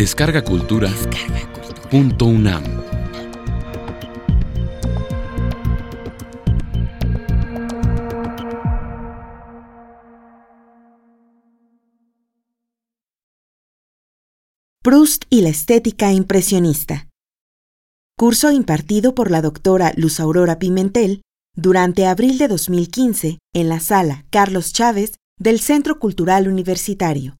Descarga Cultura. Punto UNAM. Proust y la estética impresionista. Curso impartido por la doctora Luz Aurora Pimentel durante abril de 2015 en la sala Carlos Chávez del Centro Cultural Universitario,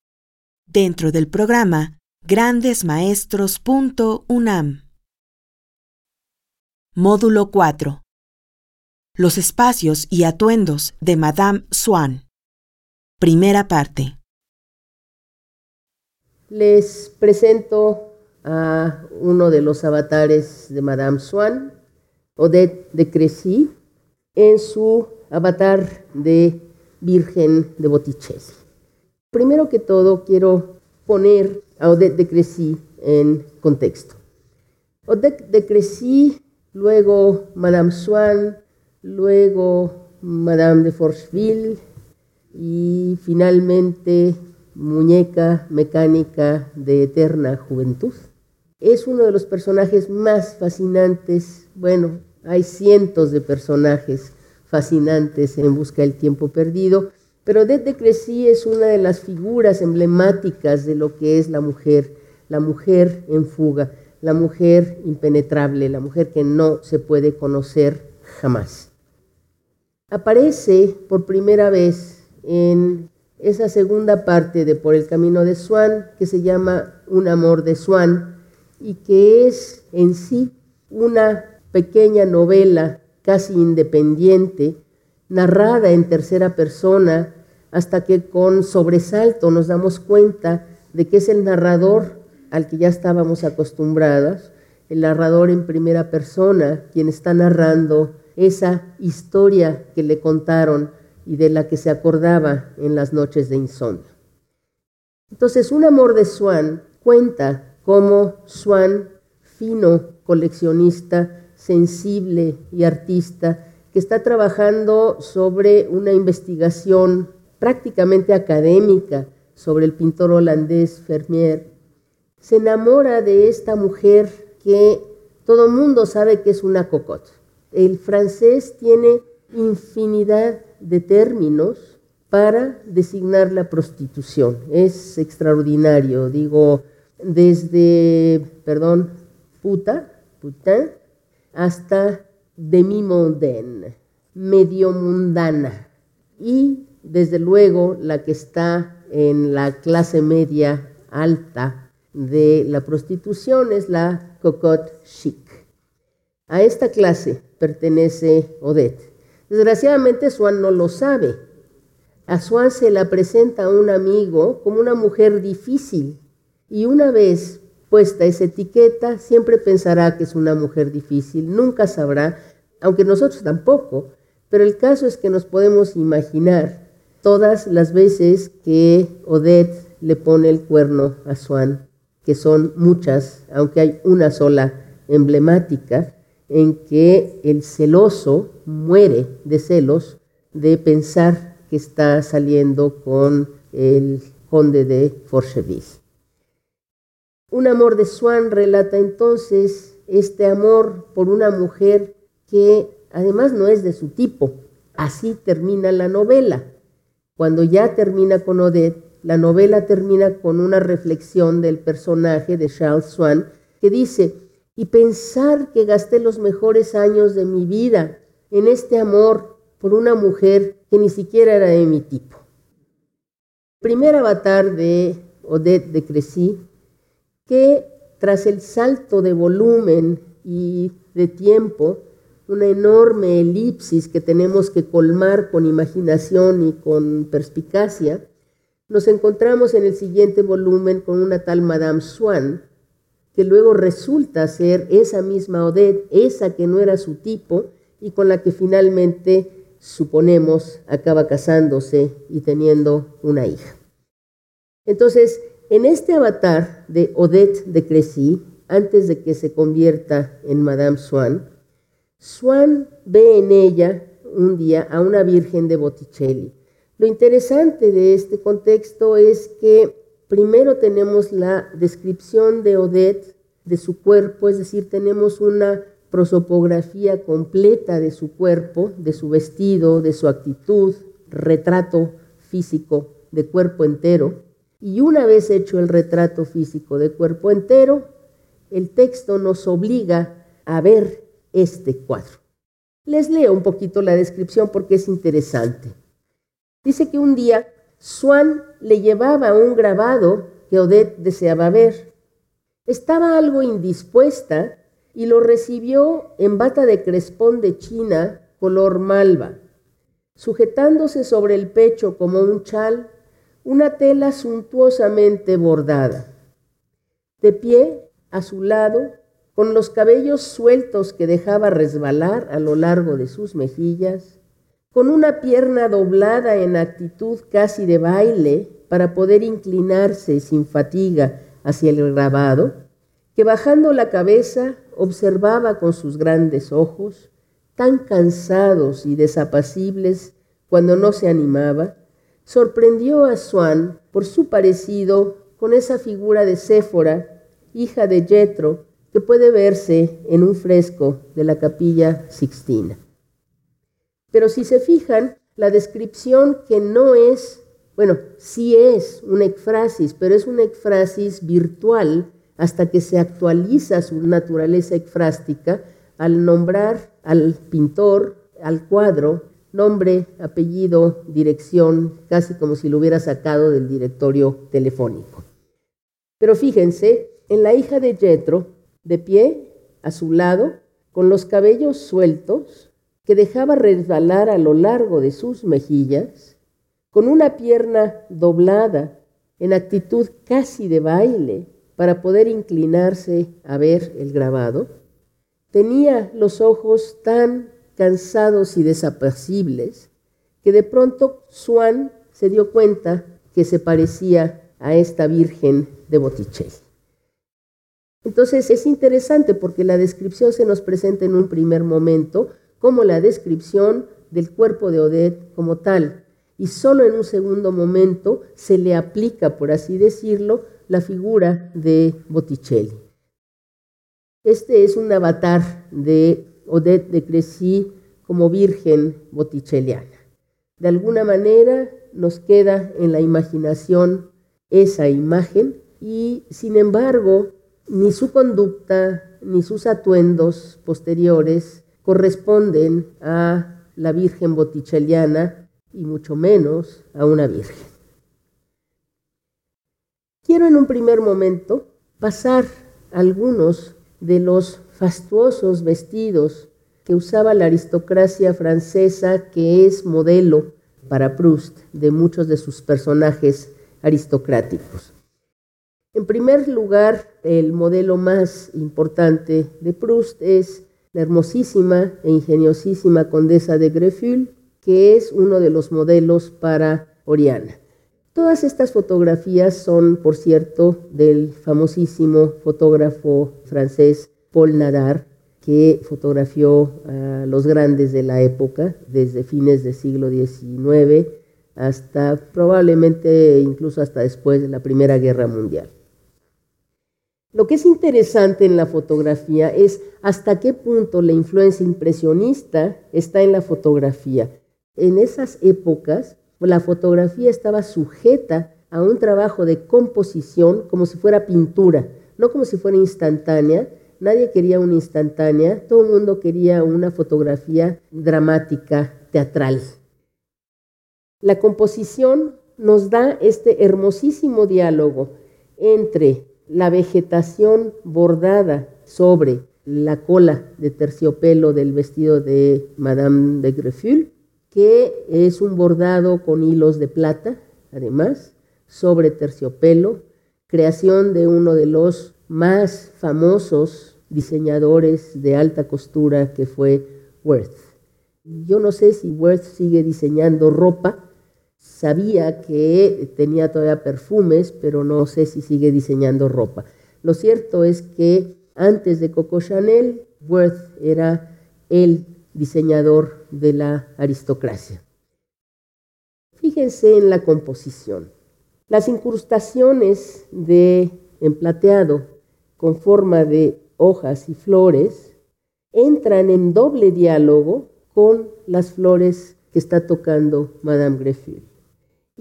dentro del programa grandesmaestros.unam. Módulo 4. Los espacios y atuendos de Madame Swann. Primera parte. Les presento a uno de los avatares de Madame Swann, Odette de Crecy, en su avatar de Virgen de Botticelli. Primero que todo, quiero poner Odette de Crecy en contexto. Odette de Crecy, luego Madame Swann, luego Madame de Forcheville y finalmente muñeca mecánica de eterna juventud. Es uno de los personajes más fascinantes, bueno, hay cientos de personajes fascinantes en Busca del Tiempo Perdido, pero desde Crecí es una de las figuras emblemáticas de lo que es la mujer, la mujer en fuga, la mujer impenetrable, la mujer que no se puede conocer jamás. Aparece por primera vez en esa segunda parte de Por el Camino de Swan, que se llama Un amor de Swan, y que es en sí una pequeña novela casi independiente, narrada en tercera persona, hasta que con sobresalto nos damos cuenta de que es el narrador al que ya estábamos acostumbrados, el narrador en primera persona, quien está narrando esa historia que le contaron y de la que se acordaba en las noches de insomnio. Entonces, un amor de Swan cuenta cómo Swan, fino coleccionista, sensible y artista que está trabajando sobre una investigación prácticamente académica sobre el pintor holandés Vermeer, se enamora de esta mujer que todo mundo sabe que es una cocotte. El francés tiene infinidad de términos para designar la prostitución. Es extraordinario, digo, desde, perdón, puta, putain, hasta demi-mondaine, medio mundana. Y desde luego la que está en la clase media alta de la prostitución es la cocotte chic. A esta clase pertenece Odette. Desgraciadamente Swan no lo sabe. A Swan se la presenta a un amigo como una mujer difícil y una vez puesta esa etiqueta, siempre pensará que es una mujer difícil, nunca sabrá, aunque nosotros tampoco, pero el caso es que nos podemos imaginar todas las veces que Odette le pone el cuerno a Swan, que son muchas, aunque hay una sola emblemática, en que el celoso muere de celos de pensar que está saliendo con el conde de Forcheville. Un amor de Swan relata entonces este amor por una mujer que además no es de su tipo. Así termina la novela. Cuando ya termina con Odette, la novela termina con una reflexión del personaje de Charles Swan que dice, y pensar que gasté los mejores años de mi vida en este amor por una mujer que ni siquiera era de mi tipo. El primer avatar de Odette de Crecy que tras el salto de volumen y de tiempo, una enorme elipsis que tenemos que colmar con imaginación y con perspicacia, nos encontramos en el siguiente volumen con una tal Madame Swann, que luego resulta ser esa misma Odette, esa que no era su tipo y con la que finalmente, suponemos, acaba casándose y teniendo una hija. Entonces, en este avatar de Odette de Crecy, antes de que se convierta en Madame Swann, Swann ve en ella un día a una Virgen de Botticelli. Lo interesante de este contexto es que Primero tenemos la descripción de Odette de su cuerpo, es decir, tenemos una prosopografía completa de su cuerpo, de su vestido, de su actitud, retrato físico de cuerpo entero. Y una vez hecho el retrato físico de cuerpo entero, el texto nos obliga a ver este cuadro. Les leo un poquito la descripción porque es interesante. Dice que un día Swan le llevaba un grabado que Odette deseaba ver. Estaba algo indispuesta y lo recibió en bata de crespón de China color malva, sujetándose sobre el pecho como un chal una tela suntuosamente bordada. De pie, a su lado, con los cabellos sueltos que dejaba resbalar a lo largo de sus mejillas, con una pierna doblada en actitud casi de baile para poder inclinarse sin fatiga hacia el grabado, que bajando la cabeza observaba con sus grandes ojos, tan cansados y desapacibles cuando no se animaba, sorprendió a Swan por su parecido con esa figura de Séfora, hija de Jetro, que puede verse en un fresco de la capilla Sixtina. Pero si se fijan, la descripción que no es, bueno, sí es una ekfrasis, pero es una ekfrasis virtual hasta que se actualiza su naturaleza ekfrástica al nombrar al pintor, al cuadro, nombre, apellido, dirección, casi como si lo hubiera sacado del directorio telefónico. Pero fíjense, en la hija de Jetro, de pie, a su lado, con los cabellos sueltos, que dejaba resbalar a lo largo de sus mejillas, con una pierna doblada en actitud casi de baile para poder inclinarse a ver el grabado, tenía los ojos tan cansados y desapacibles que de pronto Swan se dio cuenta que se parecía a esta Virgen de Botticelli. Entonces es interesante porque la descripción se nos presenta en un primer momento como la descripción del cuerpo de Odette como tal. Y solo en un segundo momento se le aplica, por así decirlo, la figura de Botticelli. Este es un avatar de Odette de Crecy como virgen botticelliana. De alguna manera nos queda en la imaginación esa imagen y sin embargo ni su conducta ni sus atuendos posteriores corresponden a la Virgen Botticelliana y mucho menos a una Virgen. Quiero en un primer momento pasar algunos de los fastuosos vestidos que usaba la aristocracia francesa, que es modelo para Proust de muchos de sus personajes aristocráticos. En primer lugar, el modelo más importante de Proust es la hermosísima e ingeniosísima condesa de Grefful, que es uno de los modelos para Oriana. Todas estas fotografías son, por cierto, del famosísimo fotógrafo francés Paul Nadar, que fotografió a los grandes de la época, desde fines del siglo XIX hasta probablemente incluso hasta después de la Primera Guerra Mundial. Lo que es interesante en la fotografía es hasta qué punto la influencia impresionista está en la fotografía. En esas épocas, la fotografía estaba sujeta a un trabajo de composición como si fuera pintura, no como si fuera instantánea. Nadie quería una instantánea, todo el mundo quería una fotografía dramática, teatral. La composición nos da este hermosísimo diálogo entre la vegetación bordada sobre la cola de terciopelo del vestido de Madame de Grefful, que es un bordado con hilos de plata, además, sobre terciopelo, creación de uno de los más famosos diseñadores de alta costura que fue Worth. Yo no sé si Worth sigue diseñando ropa, Sabía que tenía todavía perfumes, pero no sé si sigue diseñando ropa. Lo cierto es que antes de Coco Chanel, Worth era el diseñador de la aristocracia. Fíjense en la composición. Las incrustaciones de emplateado con forma de hojas y flores entran en doble diálogo con las flores que está tocando Madame Greffel.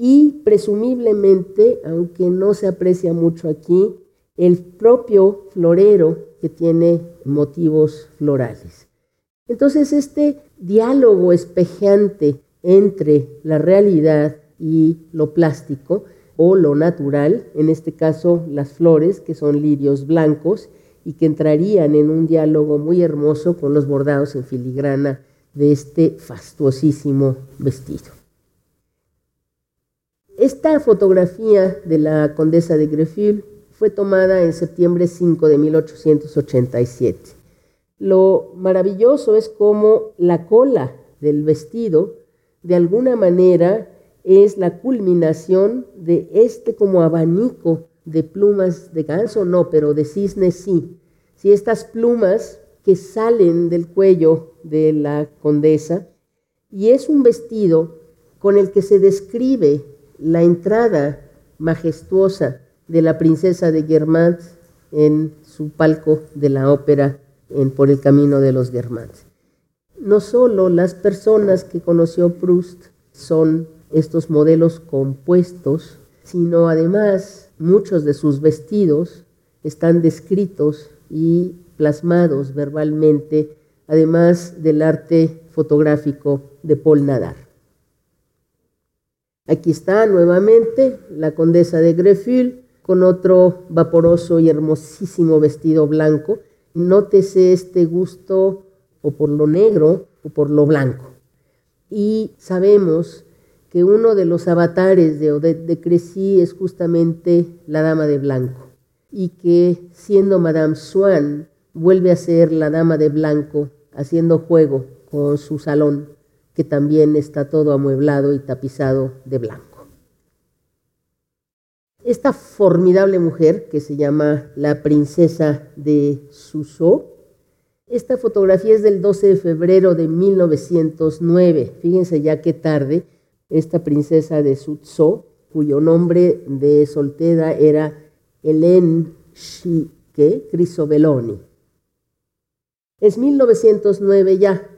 Y presumiblemente, aunque no se aprecia mucho aquí, el propio florero que tiene motivos florales. Entonces, este diálogo espejeante entre la realidad y lo plástico o lo natural, en este caso las flores, que son lirios blancos, y que entrarían en un diálogo muy hermoso con los bordados en filigrana de este fastuosísimo vestido. Esta fotografía de la condesa de Greffil fue tomada en septiembre 5 de 1887. Lo maravilloso es cómo la cola del vestido, de alguna manera, es la culminación de este como abanico de plumas de ganso, no, pero de cisne sí. Si estas plumas que salen del cuello de la condesa, y es un vestido con el que se describe la entrada majestuosa de la princesa de Guermantes en su palco de la ópera en Por el Camino de los Guermantes. No solo las personas que conoció Proust son estos modelos compuestos, sino además muchos de sus vestidos están descritos y plasmados verbalmente, además del arte fotográfico de Paul Nadar. Aquí está nuevamente la condesa de Greffil con otro vaporoso y hermosísimo vestido blanco. Nótese este gusto o por lo negro o por lo blanco. Y sabemos que uno de los avatares de Odette de Crecy es justamente la dama de blanco y que siendo Madame Swann vuelve a ser la dama de blanco haciendo juego con su salón que también está todo amueblado y tapizado de blanco. Esta formidable mujer que se llama la princesa de Suzhou, esta fotografía es del 12 de febrero de 1909. Fíjense ya qué tarde esta princesa de Suzhou, cuyo nombre de soltera era Hélène Chique Crisobeloni. Es 1909 ya.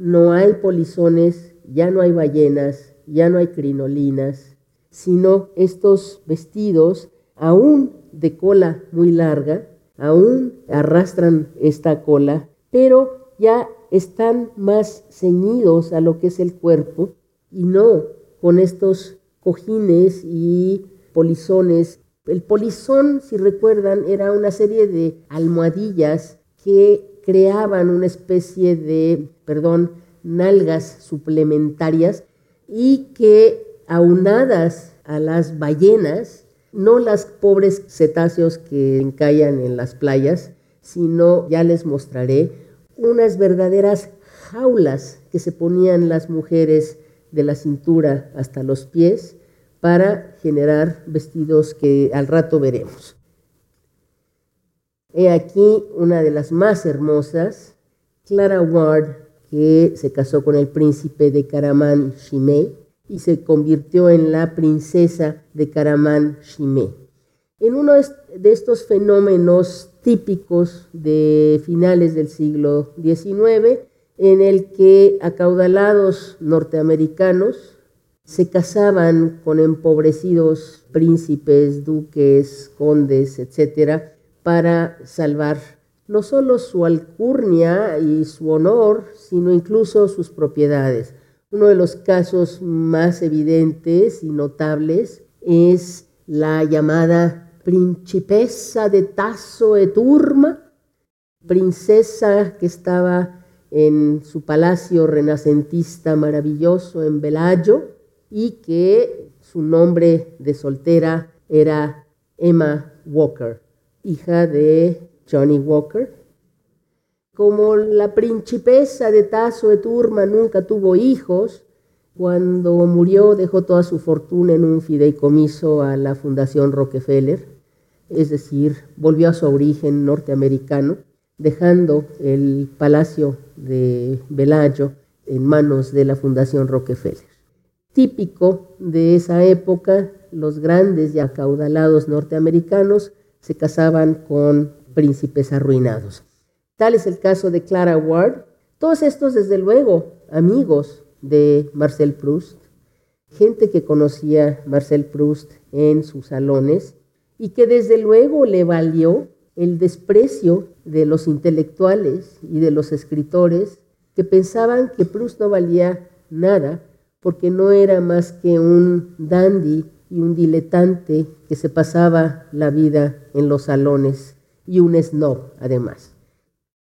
No hay polizones, ya no hay ballenas, ya no hay crinolinas, sino estos vestidos, aún de cola muy larga, aún arrastran esta cola, pero ya están más ceñidos a lo que es el cuerpo y no con estos cojines y polizones. El polizón, si recuerdan, era una serie de almohadillas que creaban una especie de, perdón, nalgas suplementarias y que aunadas a las ballenas, no las pobres cetáceos que encallan en las playas, sino, ya les mostraré, unas verdaderas jaulas que se ponían las mujeres de la cintura hasta los pies para generar vestidos que al rato veremos. He aquí una de las más hermosas, Clara Ward, que se casó con el príncipe de Karaman Shimei y se convirtió en la princesa de Karaman Shimei. En uno de estos fenómenos típicos de finales del siglo XIX, en el que acaudalados norteamericanos se casaban con empobrecidos príncipes, duques, condes, etcétera, para salvar no solo su alcurnia y su honor, sino incluso sus propiedades. Uno de los casos más evidentes y notables es la llamada principesa de Tasso e Turma, princesa que estaba en su palacio renacentista maravilloso en Bellagio y que su nombre de soltera era Emma Walker, hija de Johnny Walker. Como la principesa de Tasso de Turma nunca tuvo hijos, cuando murió dejó toda su fortuna en un fideicomiso a la Fundación Rockefeller, es decir, volvió a su origen norteamericano dejando el palacio de Bellagio en manos de la Fundación Rockefeller. Típico de esa época los grandes y acaudalados norteamericanos se casaban con príncipes arruinados. Tal es el caso de Clara Ward. Todos estos, desde luego, amigos de Marcel Proust, gente que conocía Marcel Proust en sus salones y que desde luego le valió el desprecio de los intelectuales y de los escritores que pensaban que Proust no valía nada porque no era más que un dandy y un diletante que se pasaba la vida en los salones y un snob además.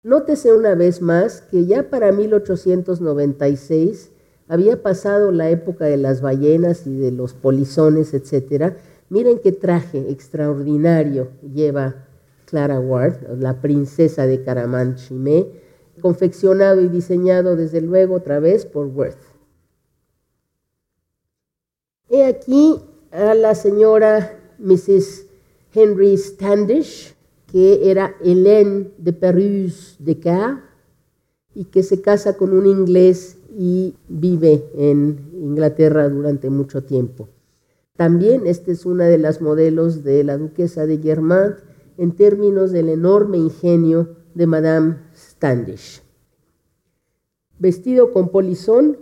Nótese una vez más que ya para 1896 había pasado la época de las ballenas y de los polizones, etc. Miren qué traje extraordinario lleva Clara Ward, la princesa de Caramanchimé, confeccionado y diseñado desde luego otra vez por Worth. He aquí a la señora Mrs. Henry Standish, que era Hélène de Perrus de Car y que se casa con un inglés y vive en Inglaterra durante mucho tiempo. También esta es una de las modelos de la duquesa de Guermantes en términos del enorme ingenio de Madame Standish. Vestido con polizón,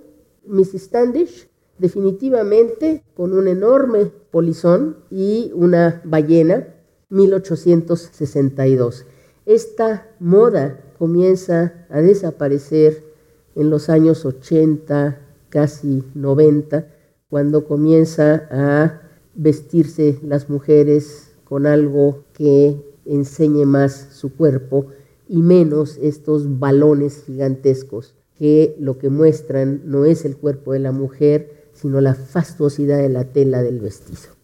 Mrs. Standish definitivamente con un enorme polizón y una ballena, 1862. Esta moda comienza a desaparecer en los años 80, casi 90, cuando comienza a vestirse las mujeres con algo que enseñe más su cuerpo y menos estos balones gigantescos que lo que muestran no es el cuerpo de la mujer, sino la fastuosidad de la tela del vestido.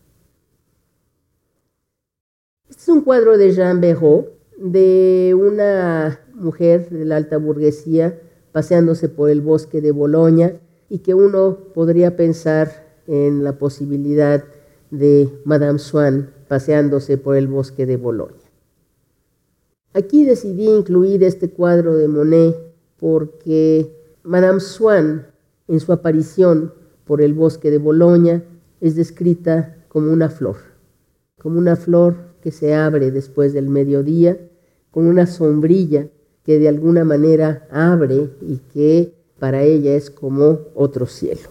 Este es un cuadro de Jean Béraud de una mujer de la alta burguesía paseándose por el bosque de Boloña y que uno podría pensar en la posibilidad de Madame Swann paseándose por el bosque de Boloña. Aquí decidí incluir este cuadro de Monet porque Madame Swann, en su aparición por el bosque de Boloña, es descrita como una flor, como una flor que se abre después del mediodía, con una sombrilla que de alguna manera abre y que para ella es como otro cielo.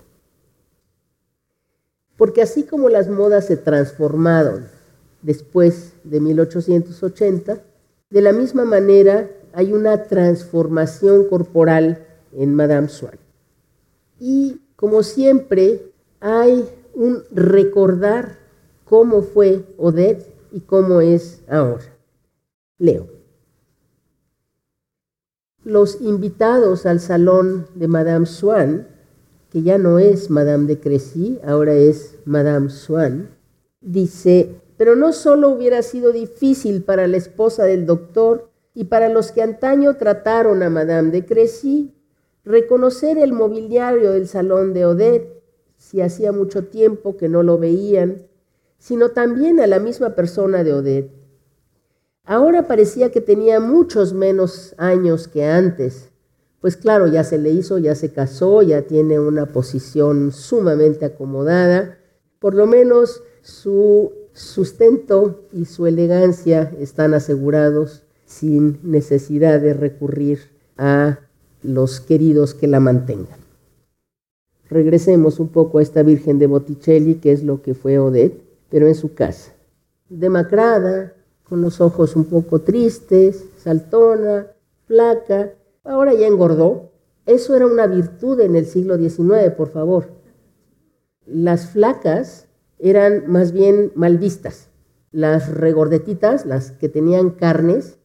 Porque así como las modas se transformaron después de 1880, de la misma manera hay una transformación corporal en Madame Swann. Y como siempre hay un recordar cómo fue Odette y cómo es ahora. Leo. Los invitados al salón de Madame Swann, que ya no es Madame de Crecy, ahora es Madame Swann, dice, pero no solo hubiera sido difícil para la esposa del doctor y para los que antaño trataron a Madame de Crecy reconocer el mobiliario del salón de Odette, si hacía mucho tiempo que no lo veían, sino también a la misma persona de Odette. Ahora parecía que tenía muchos menos años que antes, pues claro, ya se le hizo, ya se casó, ya tiene una posición sumamente acomodada, por lo menos su sustento y su elegancia están asegurados sin necesidad de recurrir a los queridos que la mantengan. Regresemos un poco a esta Virgen de Botticelli, que es lo que fue Odette, pero en su casa. Demacrada, con los ojos un poco tristes, saltona, flaca, ahora ya engordó. Eso era una virtud en el siglo XIX, por favor. Las flacas eran más bien mal vistas. Las regordetitas, las que tenían carnes,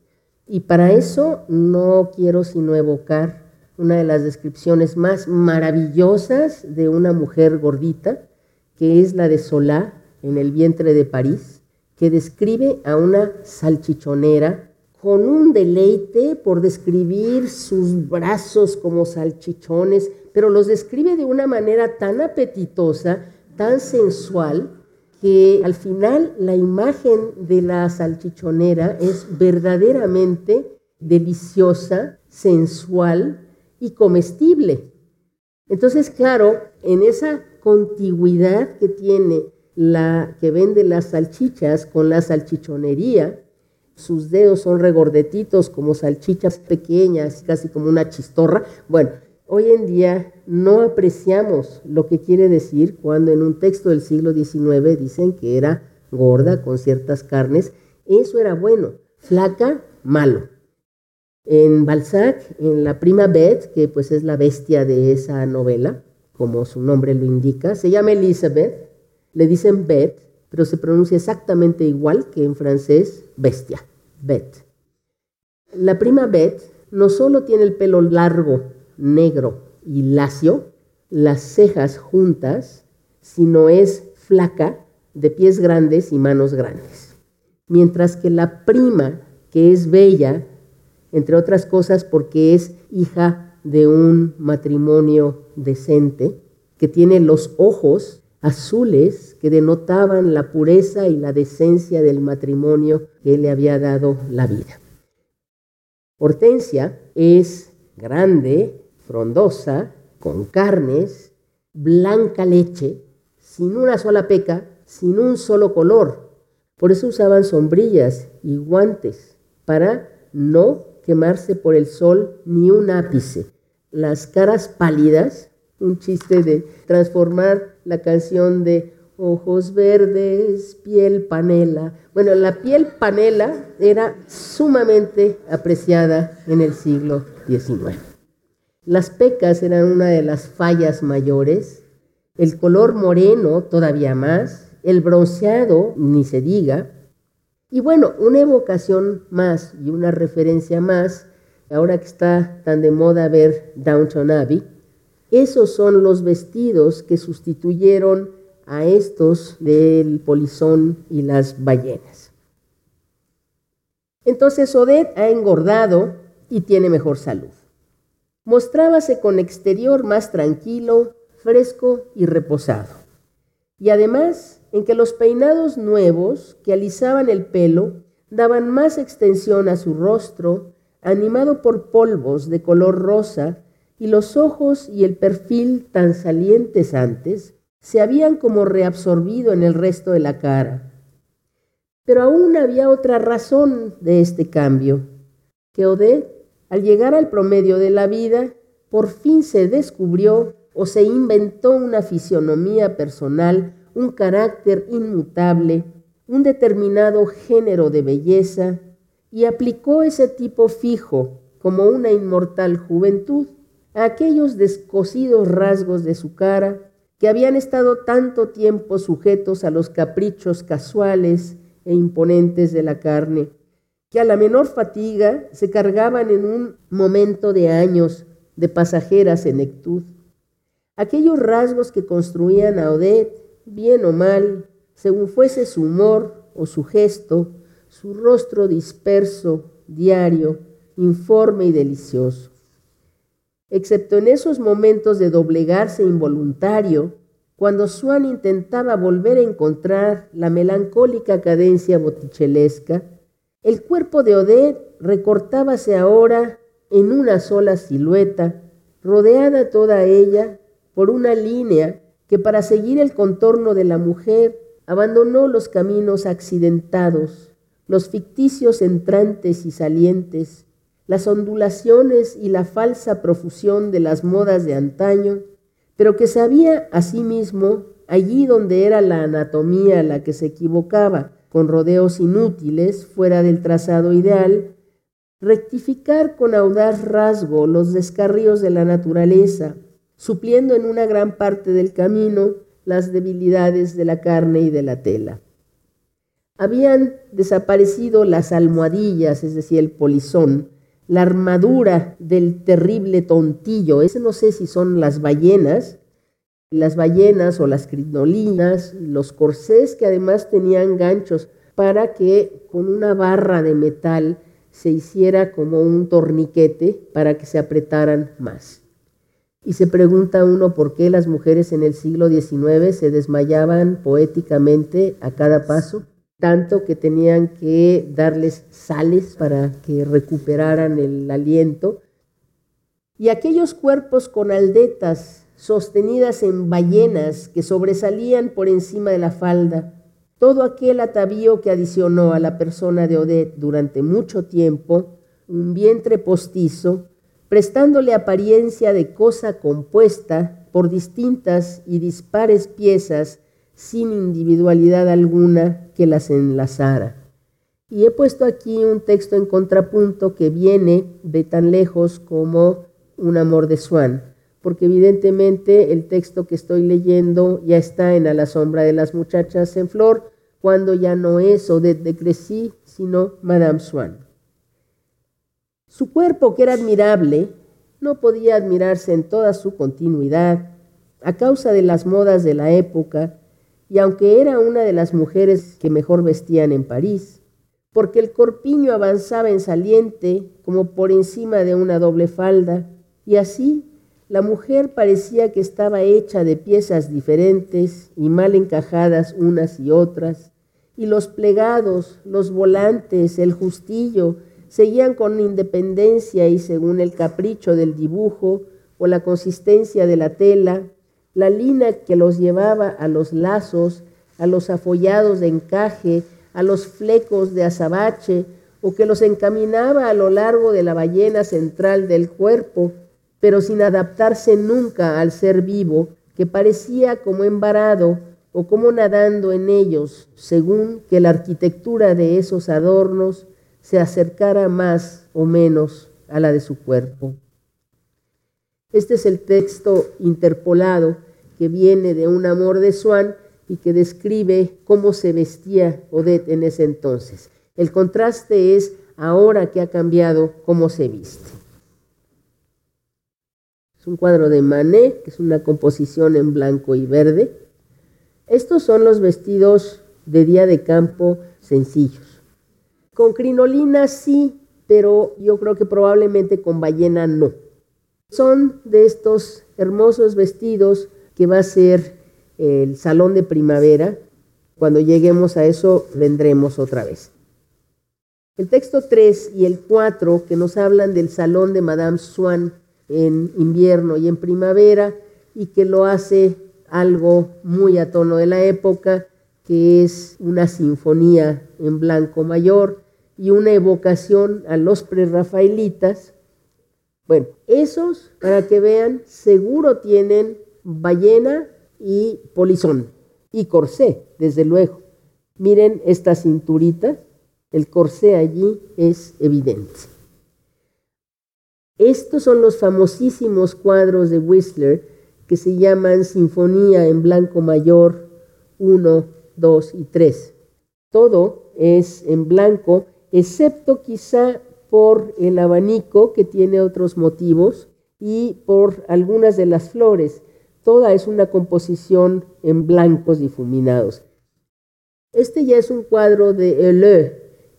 y para eso no quiero sino evocar una de las descripciones más maravillosas de una mujer gordita, que es la de Solá en el vientre de París, que describe a una salchichonera con un deleite por describir sus brazos como salchichones, pero los describe de una manera tan apetitosa tan sensual que al final la imagen de la salchichonera es verdaderamente deliciosa, sensual y comestible. Entonces, claro, en esa contigüidad que tiene la que vende las salchichas con la salchichonería. Sus dedos son regordetitos como salchichas pequeñas, casi como una chistorra. Bueno, hoy en día no apreciamos lo que quiere decir cuando en un texto del siglo XIX dicen que era gorda con ciertas carnes. Eso era bueno. Flaca, malo. En Balzac, en la prima Beth, que pues es la bestia de esa novela, como su nombre lo indica, se llama Elizabeth, le dicen Beth, pero se pronuncia exactamente igual que en francés bestia, Beth. La prima Beth no solo tiene el pelo largo, negro y lacio, las cejas juntas, sino es flaca, de pies grandes y manos grandes. Mientras que la prima, que es bella, entre otras cosas porque es hija de un matrimonio decente, que tiene los ojos azules que denotaban la pureza y la decencia del matrimonio que le había dado la vida. Hortensia es grande, frondosa, con carnes, blanca leche, sin una sola peca, sin un solo color. Por eso usaban sombrillas y guantes para no quemarse por el sol ni un ápice. Las caras pálidas, un chiste de transformar la canción de ojos verdes, piel panela. Bueno, la piel panela era sumamente apreciada en el siglo XIX. Las pecas eran una de las fallas mayores, el color moreno todavía más, el bronceado ni se diga, y bueno, una evocación más y una referencia más, ahora que está tan de moda ver Downton Abbey, esos son los vestidos que sustituyeron a estos del polizón y las ballenas. Entonces Odette ha engordado y tiene mejor salud. Mostrábase con exterior más tranquilo, fresco y reposado. Y además en que los peinados nuevos que alisaban el pelo daban más extensión a su rostro, animado por polvos de color rosa, y los ojos y el perfil tan salientes antes se habían como reabsorbido en el resto de la cara. Pero aún había otra razón de este cambio, que Odette, al llegar al promedio de la vida, por fin se descubrió o se inventó una fisionomía personal un carácter inmutable, un determinado género de belleza, y aplicó ese tipo fijo, como una inmortal juventud, a aquellos descosidos rasgos de su cara que habían estado tanto tiempo sujetos a los caprichos casuales e imponentes de la carne, que a la menor fatiga se cargaban en un momento de años de pasajera senectud. Aquellos rasgos que construían a Odette bien o mal, según fuese su humor o su gesto, su rostro disperso, diario, informe y delicioso. Excepto en esos momentos de doblegarse involuntario, cuando Swann intentaba volver a encontrar la melancólica cadencia bottichelesca, el cuerpo de Odette recortábase ahora en una sola silueta, rodeada toda ella por una línea que para seguir el contorno de la mujer abandonó los caminos accidentados, los ficticios entrantes y salientes, las ondulaciones y la falsa profusión de las modas de antaño, pero que sabía asimismo, allí donde era la anatomía la que se equivocaba, con rodeos inútiles fuera del trazado ideal, rectificar con audaz rasgo los descarríos de la naturaleza, supliendo en una gran parte del camino las debilidades de la carne y de la tela. Habían desaparecido las almohadillas, es decir, el polizón, la armadura del terrible tontillo, ese no sé si son las ballenas, las ballenas o las crinolinas, los corsés que además tenían ganchos para que con una barra de metal se hiciera como un torniquete para que se apretaran más. Y se pregunta uno por qué las mujeres en el siglo XIX se desmayaban poéticamente a cada paso, tanto que tenían que darles sales para que recuperaran el aliento. Y aquellos cuerpos con aldetas sostenidas en ballenas que sobresalían por encima de la falda. Todo aquel atavío que adicionó a la persona de Odette durante mucho tiempo un vientre postizo, prestándole apariencia de cosa compuesta por distintas y dispares piezas sin individualidad alguna que las enlazara. Y he puesto aquí un texto en contrapunto que viene de tan lejos como Un amor de Swan, porque evidentemente el texto que estoy leyendo ya está en A la sombra de las muchachas en flor, cuando ya no es Odette de Crecy, sino Madame Swan. Su cuerpo, que era admirable, no podía admirarse en toda su continuidad a causa de las modas de la época, y aunque era una de las mujeres que mejor vestían en París, porque el corpiño avanzaba en saliente como por encima de una doble falda, y así la mujer parecía que estaba hecha de piezas diferentes y mal encajadas unas y otras, y los plegados, los volantes, el justillo, seguían con independencia y según el capricho del dibujo o la consistencia de la tela, la lina que los llevaba a los lazos, a los afollados de encaje, a los flecos de azabache o que los encaminaba a lo largo de la ballena central del cuerpo, pero sin adaptarse nunca al ser vivo, que parecía como embarado o como nadando en ellos, según que la arquitectura de esos adornos se acercara más o menos a la de su cuerpo. Este es el texto interpolado que viene de un amor de Swann y que describe cómo se vestía Odette en ese entonces. El contraste es ahora que ha cambiado cómo se viste. Es un cuadro de Manet, que es una composición en blanco y verde. Estos son los vestidos de día de campo sencillos. Con crinolina sí, pero yo creo que probablemente con ballena no. Son de estos hermosos vestidos que va a ser el salón de primavera. Cuando lleguemos a eso, vendremos otra vez. El texto 3 y el 4, que nos hablan del salón de Madame Swann en invierno y en primavera, y que lo hace algo muy a tono de la época, que es una sinfonía en blanco mayor y una evocación a los prerrafaelitas. Bueno, esos, para que vean, seguro tienen ballena y polizón y corsé, desde luego. Miren esta cinturita, el corsé allí es evidente. Estos son los famosísimos cuadros de Whistler que se llaman Sinfonía en Blanco Mayor 1, 2 y 3. Todo es en blanco, excepto quizá por el abanico que tiene otros motivos y por algunas de las flores toda es una composición en blancos difuminados. Este ya es un cuadro de Eleu,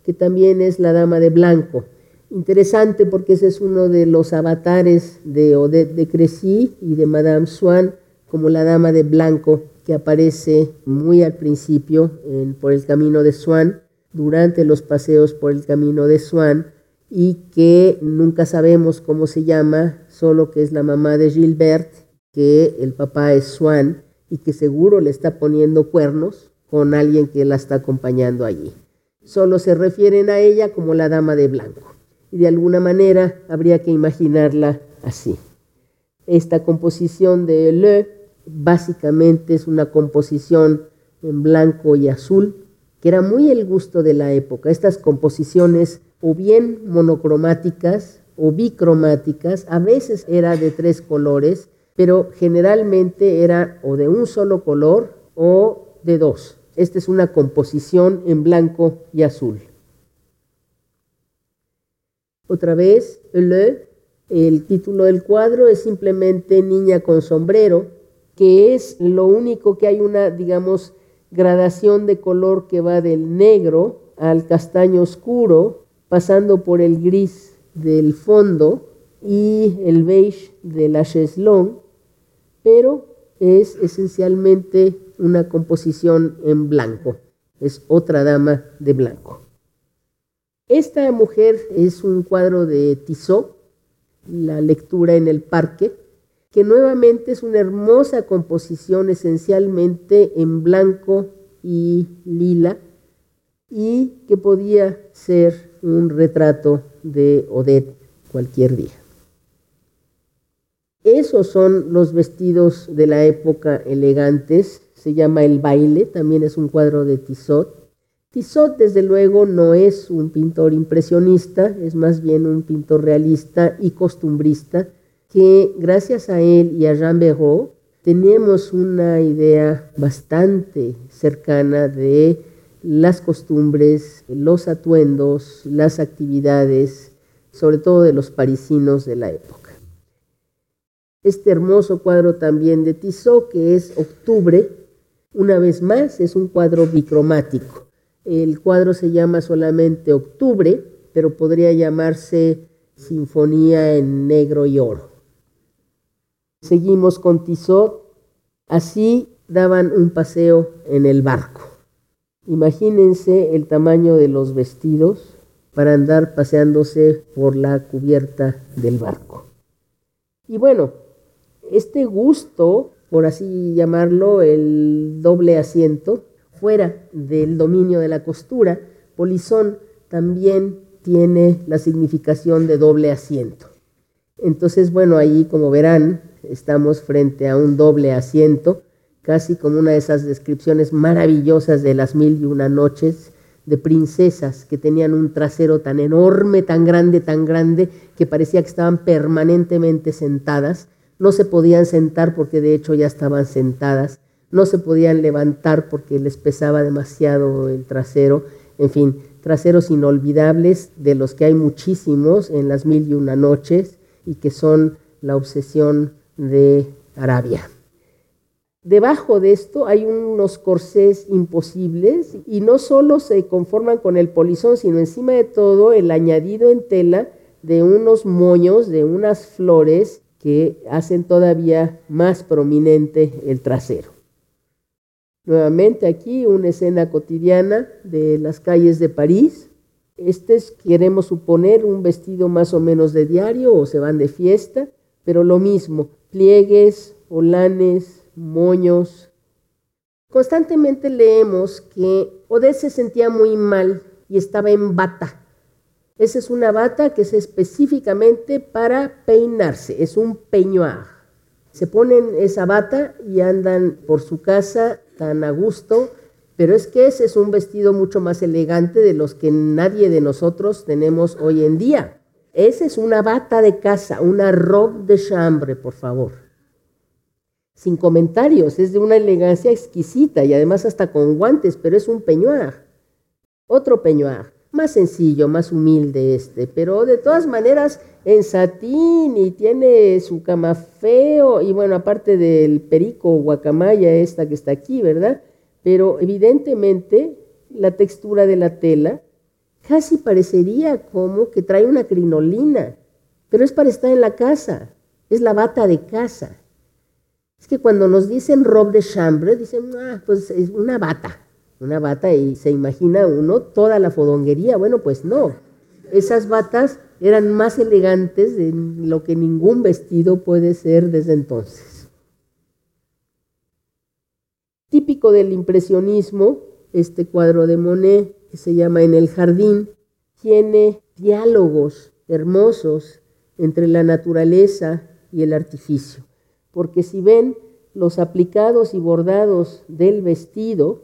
que también es la Dama de Blanco. Interesante porque ese es uno de los avatares de Odette de Crecy y de Madame Swann como la Dama de Blanco que aparece muy al principio por el camino de Swann, durante los paseos por el camino de Swann y que nunca sabemos cómo se llama, solo que es la mamá de Gilbert que el papá es Swan y que seguro le está poniendo cuernos con alguien que la está acompañando allí. Solo se refieren a ella como la dama de blanco. Y de alguna manera habría que imaginarla así. Esta composición de Le básicamente es una composición en blanco y azul, que era muy el gusto de la época. Estas composiciones o bien monocromáticas o bicromáticas, a veces era de tres colores, pero generalmente era o de un solo color o de dos. Esta es una composición en blanco y azul. Otra vez, el título del cuadro es simplemente Niña con sombrero, que es lo único que hay una, digamos, gradación de color que va del negro al castaño oscuro, pasando por el gris del fondo y el beige de la cheslón, pero es esencialmente una composición en blanco. Es otra dama de blanco. Esta mujer es un cuadro de Tissot, la lectura en el parque, que nuevamente es una hermosa composición esencialmente en blanco y lila y que podía ser un retrato de Odette cualquier día. Esos son los vestidos de la época elegantes, se llama El baile, también es un cuadro de Tissot. Tissot, desde luego, no es un pintor impresionista, es más bien un pintor realista y costumbrista, que gracias a él y a Jean Béraud tenemos una idea bastante cercana de las costumbres, los atuendos, las actividades, sobre todo de los parisinos de la época. Este hermoso cuadro también de Tissot, que es Octubre, una vez más, es un cuadro bicromático. El cuadro se llama solamente Octubre, pero podría llamarse Sinfonía en Negro y Oro. Seguimos con Tissot. Así daban un paseo en el barco. Imagínense el tamaño de los vestidos para andar paseándose por la cubierta del barco. Y bueno, este gusto, por así llamarlo, el doble asiento, fuera del dominio de la costura, polizón también tiene la significación de doble asiento. Entonces, bueno, ahí como verán, estamos frente a un doble asiento, casi como una de esas descripciones maravillosas de las mil y una noches de princesas que tenían un trasero tan enorme, tan grande, tan grande, que parecía que estaban permanentemente sentadas. No se podían sentar porque de hecho ya estaban sentadas. No se podían levantar porque les pesaba demasiado el trasero. En fin, traseros inolvidables de los que hay muchísimos en las mil y una noches y que son la obsesión de Arabia. Debajo de esto hay unos corsés imposibles y no solo se conforman con el polizón, sino encima de todo el añadido en tela de unos moños, de unas flores que hacen todavía más prominente el trasero. Nuevamente aquí una escena cotidiana de las calles de París. Este es, queremos suponer, un vestido más o menos de diario o se van de fiesta, pero lo mismo, pliegues, olanes, moños. Constantemente leemos que Odette se sentía muy mal y estaba en bata. Esa es una bata que es específicamente para peinarse, es un peignoir. Se ponen esa bata y andan por su casa tan a gusto, pero es que ese es un vestido mucho más elegante de los que nadie de nosotros tenemos hoy en día. Esa es una bata de casa, una robe de chambre, por favor. Sin comentarios, es de una elegancia exquisita y además hasta con guantes, pero es un peñuar. Otro peñuar, más sencillo, más humilde este, pero de todas maneras en satín y tiene su cama feo y bueno, aparte del perico guacamaya esta que está aquí, ¿verdad? Pero evidentemente la textura de la tela Casi parecería como que trae una crinolina, pero es para estar en la casa, es la bata de casa. Es que cuando nos dicen robe de chambre, dicen, ah, pues es una bata, una bata y se imagina uno toda la fodonguería. Bueno, pues no. Esas batas eran más elegantes de lo que ningún vestido puede ser desde entonces. Típico del impresionismo, este cuadro de Monet que se llama En el Jardín, tiene diálogos hermosos entre la naturaleza y el artificio. Porque si ven, los aplicados y bordados del vestido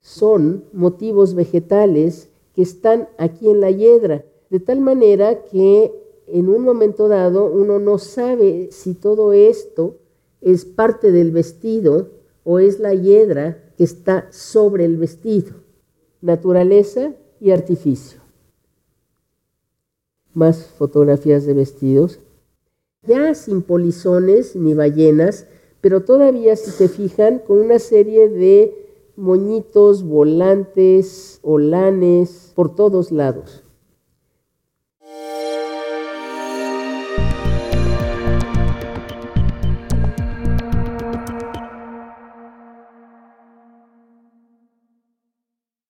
son motivos vegetales que están aquí en la hiedra, de tal manera que en un momento dado uno no sabe si todo esto es parte del vestido o es la hiedra que está sobre el vestido naturaleza y artificio. Más fotografías de vestidos, ya sin polizones ni ballenas, pero todavía si se fijan con una serie de moñitos, volantes, olanes, por todos lados.